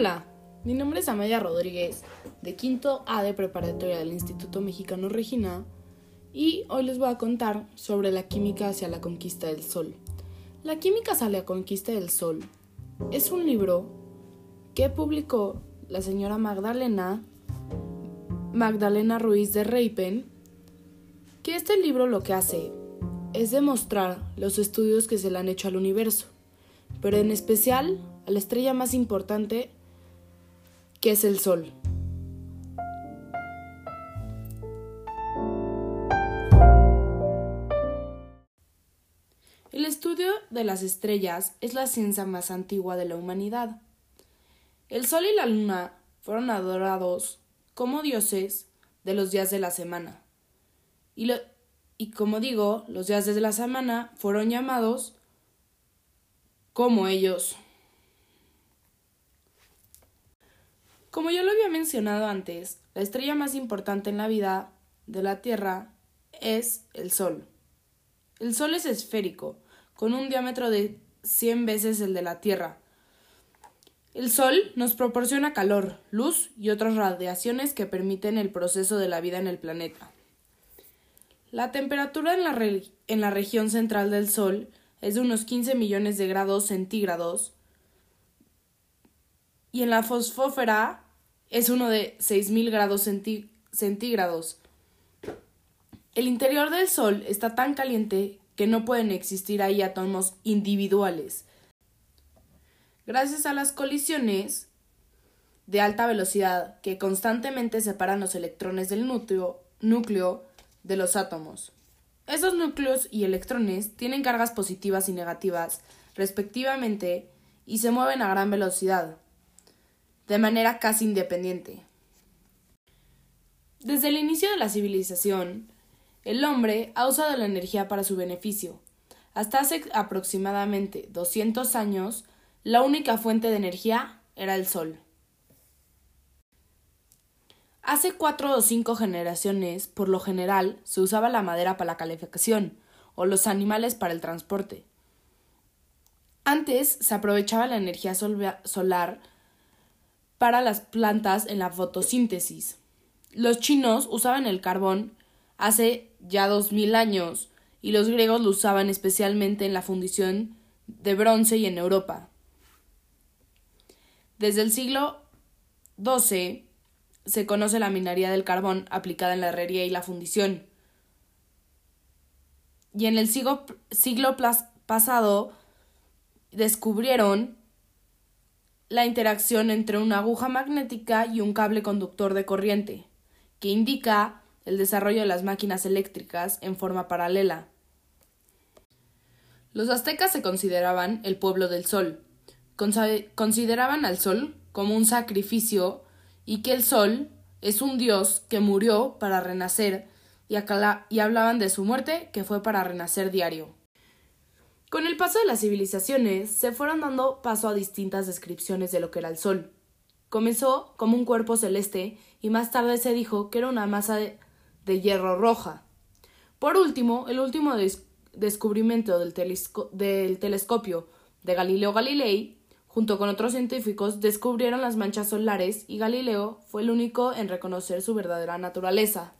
Hola, mi nombre es Amaya Rodríguez, de quinto A de preparatoria del Instituto Mexicano Regina, y hoy les voy a contar sobre la química hacia la conquista del sol. La química hacia la conquista del sol es un libro que publicó la señora Magdalena Magdalena Ruiz de Reipen, que este libro lo que hace es demostrar los estudios que se le han hecho al universo, pero en especial a la estrella más importante que es el Sol. El estudio de las estrellas es la ciencia más antigua de la humanidad. El Sol y la Luna fueron adorados como dioses de los días de la semana. Y, y como digo, los días de la semana fueron llamados como ellos. Como yo lo había mencionado antes, la estrella más importante en la vida de la Tierra es el Sol. El Sol es esférico, con un diámetro de 100 veces el de la Tierra. El Sol nos proporciona calor, luz y otras radiaciones que permiten el proceso de la vida en el planeta. La temperatura en la, en la región central del Sol es de unos 15 millones de grados centígrados y en la fosfófera es uno de 6.000 grados centígrados. El interior del Sol está tan caliente que no pueden existir ahí átomos individuales. Gracias a las colisiones de alta velocidad que constantemente separan los electrones del núcleo de los átomos. Esos núcleos y electrones tienen cargas positivas y negativas, respectivamente, y se mueven a gran velocidad de manera casi independiente. Desde el inicio de la civilización, el hombre ha usado la energía para su beneficio. Hasta hace aproximadamente 200 años, la única fuente de energía era el sol. Hace cuatro o cinco generaciones, por lo general, se usaba la madera para la calefacción o los animales para el transporte. Antes se aprovechaba la energía solar para las plantas en la fotosíntesis. Los chinos usaban el carbón hace ya dos mil años y los griegos lo usaban especialmente en la fundición de bronce y en Europa. Desde el siglo XII se conoce la minería del carbón aplicada en la herrería y la fundición. Y en el siglo, siglo pasado descubrieron la interacción entre una aguja magnética y un cable conductor de corriente, que indica el desarrollo de las máquinas eléctricas en forma paralela. Los aztecas se consideraban el pueblo del sol. Consideraban al sol como un sacrificio y que el sol es un dios que murió para renacer y, hablaban de su muerte que fue para renacer diario. Paso de las civilizaciones se fueron dando paso a distintas descripciones de lo que era el Sol. Comenzó como un cuerpo celeste y más tarde se dijo que era una masa de, hierro roja. Por último, el último descubrimiento del, del telescopio de Galileo Galilei, junto con otros científicos, descubrieron las manchas solares y Galileo fue el único en reconocer su verdadera naturaleza.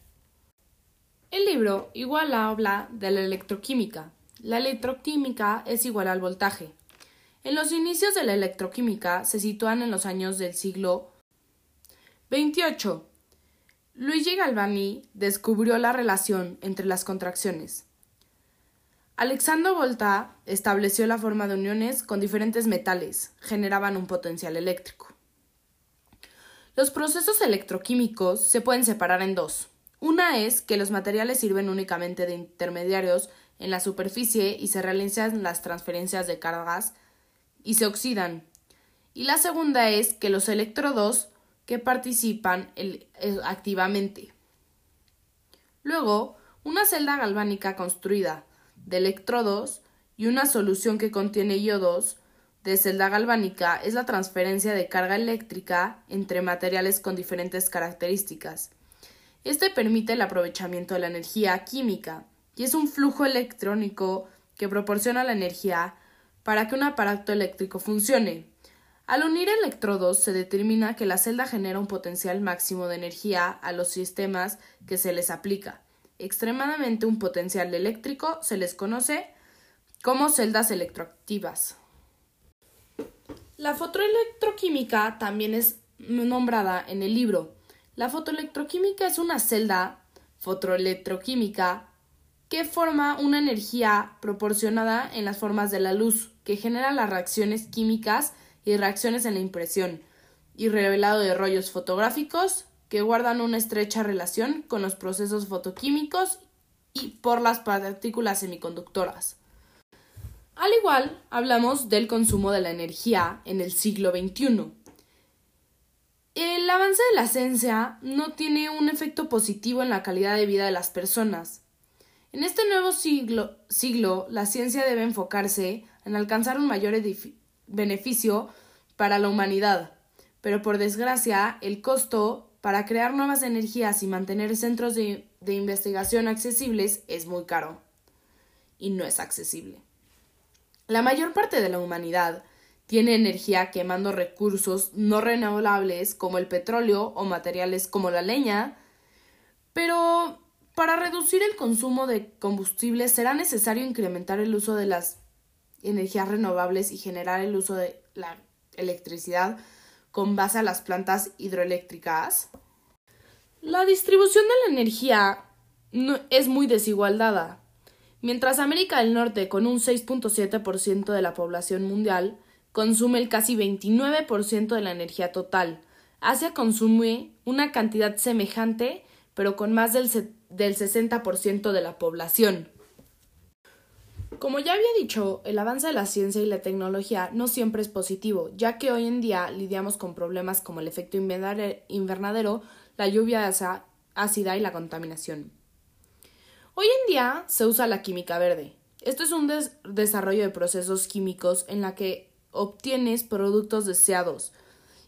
El libro igual habla de la electroquímica, la electroquímica es igual al voltaje. En los inicios de la electroquímica se sitúan en los años del siglo XXVIII. Luigi Galvani descubrió la relación entre las contracciones. Alexandro Volta estableció la forma de uniones con diferentes metales, generaban un potencial eléctrico. Los procesos electroquímicos se pueden separar en dos. Una es que los materiales sirven únicamente de intermediarios en la superficie y se realizan las transferencias de cargas y se oxidan. Y la segunda es que los electrodos que participan activamente. Luego, una celda galvánica construida de electrodos y una solución que contiene iodos de celda galvánica es la transferencia de carga eléctrica entre materiales con diferentes características. Este permite el aprovechamiento de la energía química y es un flujo electrónico que proporciona la energía para que un aparato eléctrico funcione. Al unir electrodos se determina que la celda genera un potencial máximo de energía a los sistemas que se les aplica. Extremadamente un potencial eléctrico se les conoce como celdas electroactivas. La fotoelectroquímica también es nombrada en el libro. La fotoelectroquímica es una celda fotoelectroquímica que forma una energía proporcionada en las formas de la luz, que genera las reacciones químicas y reacciones en la impresión y revelado de rollos fotográficos que guardan una estrecha relación con los procesos fotoquímicos y por las partículas semiconductoras. Al igual, hablamos del consumo de la energía en el siglo XXI. El avance de la ciencia no tiene un efecto positivo en la calidad de vida de las personas. En este nuevo siglo, la ciencia debe enfocarse en alcanzar un mayor beneficio para la humanidad, pero por desgracia el costo para crear nuevas energías y mantener centros de investigación accesibles es muy caro y no es accesible. La mayor parte de la humanidad tiene energía quemando recursos no renovables como el petróleo o materiales como la leña, pero para reducir el consumo de combustible será necesario incrementar el uso de las energías renovables y generar el uso de la electricidad con base a las plantas hidroeléctricas. La distribución de la energía es muy desigualdada. Mientras América del Norte, con un 6.7% de la población mundial, consume el casi 29% de la energía total, Asia consume una cantidad semejante, pero con más del, del 60% de la población. Como ya había dicho, el avance de la ciencia y la tecnología no siempre es positivo, ya que hoy en día lidiamos con problemas como el efecto invernadero, la lluvia ácida y la contaminación. Hoy en día se usa la química verde. Esto es un desarrollo de procesos químicos en la que obtienes productos deseados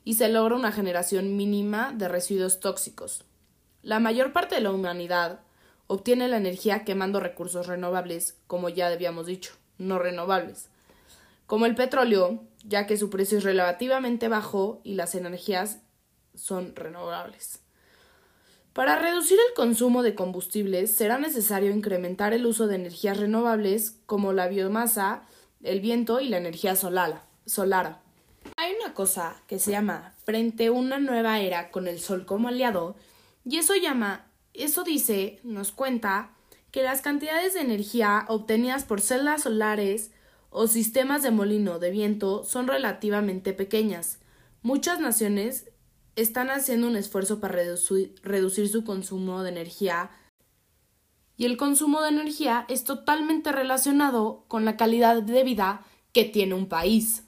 y se logra una generación mínima de residuos tóxicos. La mayor parte de la humanidad obtiene la energía quemando recursos renovables, como ya habíamos dicho, no renovables, como el petróleo, ya que su precio es relativamente bajo y las energías son renovables. Para reducir el consumo de combustibles será necesario incrementar el uso de energías renovables como la biomasa, el viento y la energía solar. solar. Hay una cosa que se llama frente a una nueva era con el sol como aliado y eso llama eso dice, nos cuenta, que las cantidades de energía obtenidas por celdas solares o sistemas de molino de viento son relativamente pequeñas. Muchas naciones están haciendo un esfuerzo para reducir, su consumo de energía y el consumo de energía es totalmente relacionado con la calidad de vida que tiene un país.